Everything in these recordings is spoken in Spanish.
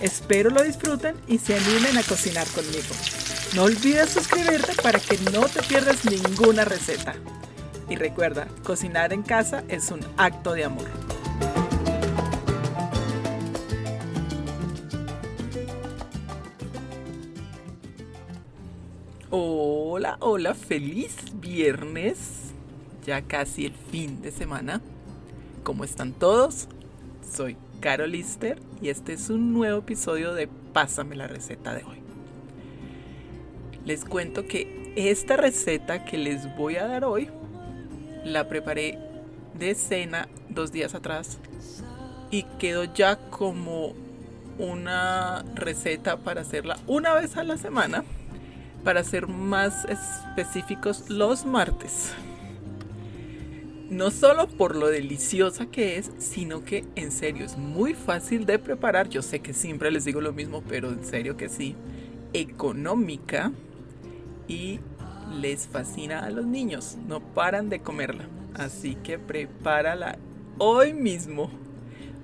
Espero lo disfruten y se animen a cocinar conmigo. No olvides suscribirte para que no te pierdas ninguna receta. Y recuerda, cocinar en casa es un acto de amor. Hola, hola, feliz viernes. Ya casi el fin de semana. ¿Cómo están todos? Soy Carol Lister y este es un nuevo episodio de Pásame la receta de hoy. Les cuento que esta receta que les voy a dar hoy la preparé de cena dos días atrás y quedó ya como una receta para hacerla una vez a la semana para ser más específicos los martes. No solo por lo deliciosa que es, sino que en serio es muy fácil de preparar. Yo sé que siempre les digo lo mismo, pero en serio que sí. Económica y les fascina a los niños. No paran de comerla. Así que prepárala hoy mismo.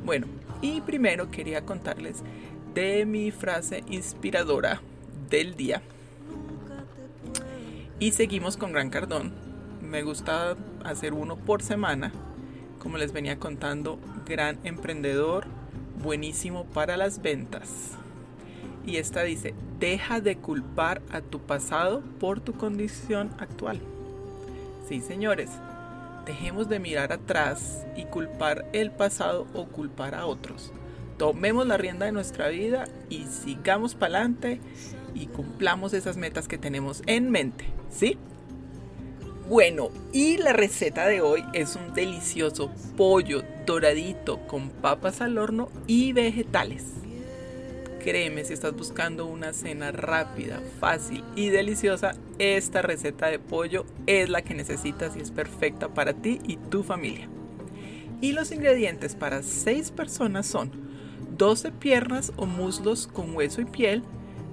Bueno, y primero quería contarles de mi frase inspiradora del día. Y seguimos con Gran Cardón. Me gusta hacer uno por semana. Como les venía contando, gran emprendedor, buenísimo para las ventas. Y esta dice, deja de culpar a tu pasado por tu condición actual. Sí, señores, dejemos de mirar atrás y culpar el pasado o culpar a otros. Tomemos la rienda de nuestra vida y sigamos para adelante y cumplamos esas metas que tenemos en mente, ¿sí? Bueno, y la receta de hoy es un delicioso pollo doradito con papas al horno y vegetales. Créeme, si estás buscando una cena rápida, fácil y deliciosa, esta receta de pollo es la que necesitas y es perfecta para ti y tu familia. Y los ingredientes para 6 personas son 12 piernas o muslos con hueso y piel,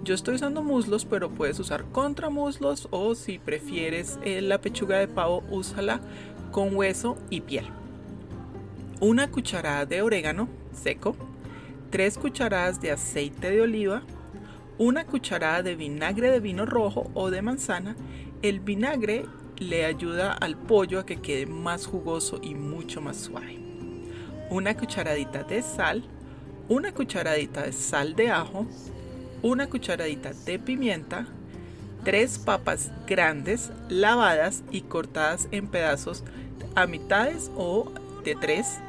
yo estoy usando muslos, pero puedes usar contramuslos o si prefieres eh, la pechuga de pavo, úsala con hueso y piel. Una cucharada de orégano seco, 3 cucharadas de aceite de oliva, una cucharada de vinagre de vino rojo o de manzana. El vinagre le ayuda al pollo a que quede más jugoso y mucho más suave. Una cucharadita de sal, una cucharadita de sal de ajo, una cucharadita de pimienta, tres papas grandes lavadas y cortadas en pedazos a mitades o de tres,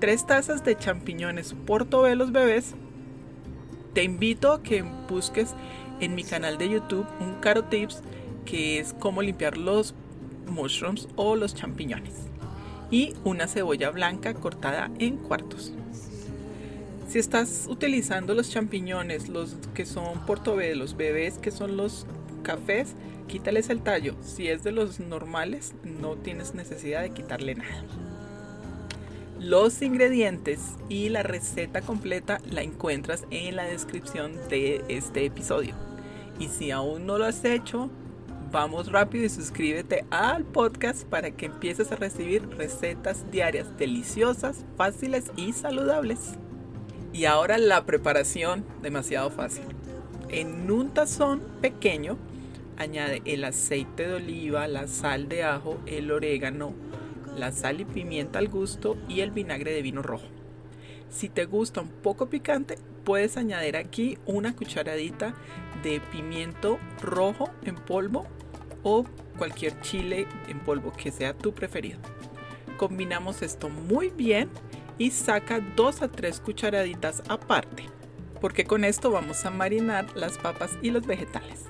tres tazas de champiñones portobelos bebés. Te invito a que busques en mi canal de YouTube un Caro Tips que es cómo limpiar los mushrooms o los champiñones y una cebolla blanca cortada en cuartos. Si estás utilizando los champiñones, los que son portobelos, bebés que son los cafés, quítales el tallo. Si es de los normales, no tienes necesidad de quitarle nada. Los ingredientes y la receta completa la encuentras en la descripción de este episodio. Y si aún no lo has hecho, vamos rápido y suscríbete al podcast para que empieces a recibir recetas diarias deliciosas, fáciles y saludables. Y ahora la preparación, demasiado fácil. En un tazón pequeño, añade el aceite de oliva, la sal de ajo, el orégano, la sal y pimienta al gusto y el vinagre de vino rojo. Si te gusta un poco picante, puedes añadir aquí una cucharadita de pimiento rojo en polvo o cualquier chile en polvo que sea tu preferido. Combinamos esto muy bien y saca 2 a 3 cucharaditas aparte, porque con esto vamos a marinar las papas y los vegetales.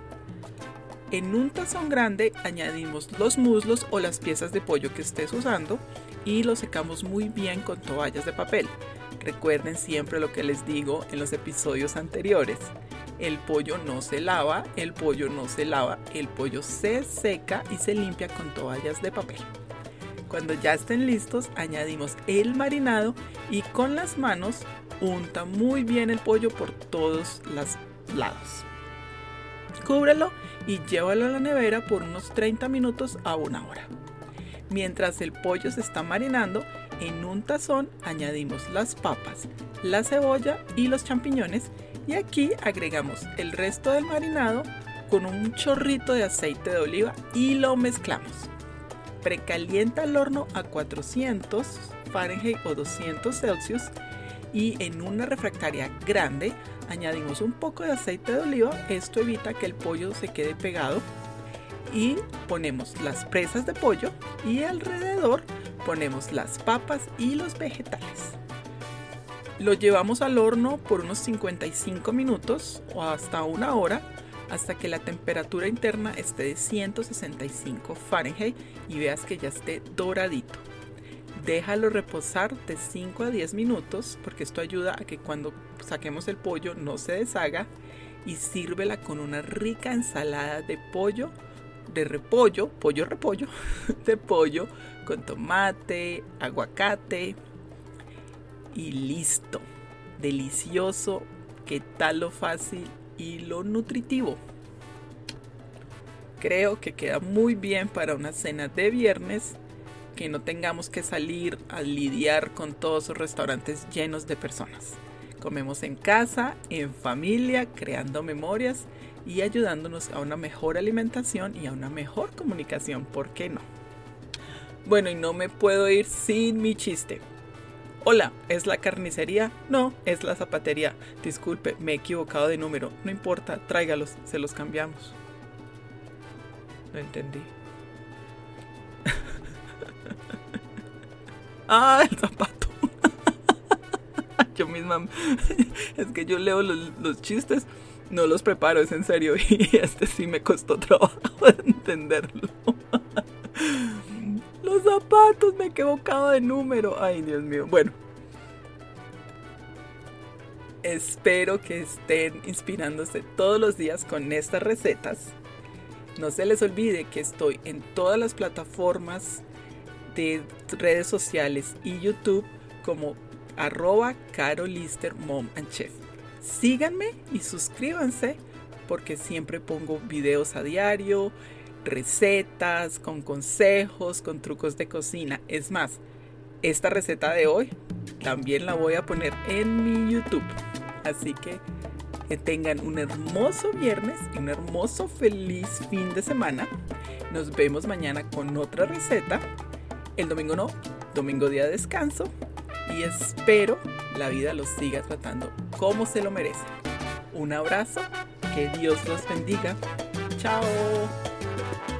En un tazón grande añadimos los muslos o las piezas de pollo que estés usando y lo secamos muy bien con toallas de papel. Recuerden siempre lo que les digo en los episodios anteriores. el pollo no se lava, el pollo no se lava, el pollo se seca y se limpia con toallas de papel. Cuando ya estén listos, añadimos el marinado y con las manos unta muy bien el pollo por todos los lados. Cúbrelo y llévalo a la nevera por unos 30 minutos a una hora. Mientras el pollo se está marinando, en un tazón añadimos las papas, la cebolla y los champiñones y aquí agregamos el resto del marinado con un chorrito de aceite de oliva y lo mezclamos. Precalienta el horno a 400 Fahrenheit o 200 Celsius y en una refractaria grande añadimos un poco de aceite de oliva. Esto evita que el pollo se quede pegado y ponemos las presas de pollo y alrededor ponemos las papas y los vegetales. Lo llevamos al horno por unos 55 minutos o hasta una hora hasta que la temperatura interna esté de 165 Fahrenheit y veas que ya esté doradito. Déjalo reposar de 5 a 10 minutos porque esto ayuda a que cuando saquemos el pollo no se deshaga y sírvela con una rica ensalada de pollo, de repollo, pollo repollo, de pollo con tomate, aguacate, y listo. Delicioso, qué tal lo fácil y lo nutritivo. Creo que queda muy bien para una cena de viernes que no tengamos que salir a lidiar con todos los restaurantes llenos de personas. Comemos en casa, en familia, creando memorias y ayudándonos a una mejor alimentación y a una mejor comunicación, ¿por qué no? Bueno, y no me puedo ir sin mi chiste. Hola, ¿es la carnicería? No, es la zapatería. Disculpe, me he equivocado de número. No importa, tráigalos, se los cambiamos. No entendí. ah, el zapato. yo misma. es que yo leo los, chistes, no los preparo, es en serio. Y este sí me costó trabajo entenderlo. Me he equivocado de número. Ay, Dios mío. Bueno. Espero que estén inspirándose todos los días con estas recetas. No se les olvide que estoy en todas las plataformas de redes sociales y YouTube como arroba carolister mom and chef. Síganme y suscríbanse porque siempre pongo videos a diario, recetas, con consejos, con trucos de cocina. Es más, esta receta de hoy también la voy a poner en mi YouTube. Así que tengan un hermoso viernes y un hermoso feliz fin de semana. Nos vemos mañana con otra receta. El domingo no, domingo día de descanso. Y espero la vida los siga tratando como se lo merece. Un abrazo, que Dios los bendiga. Chao. thank you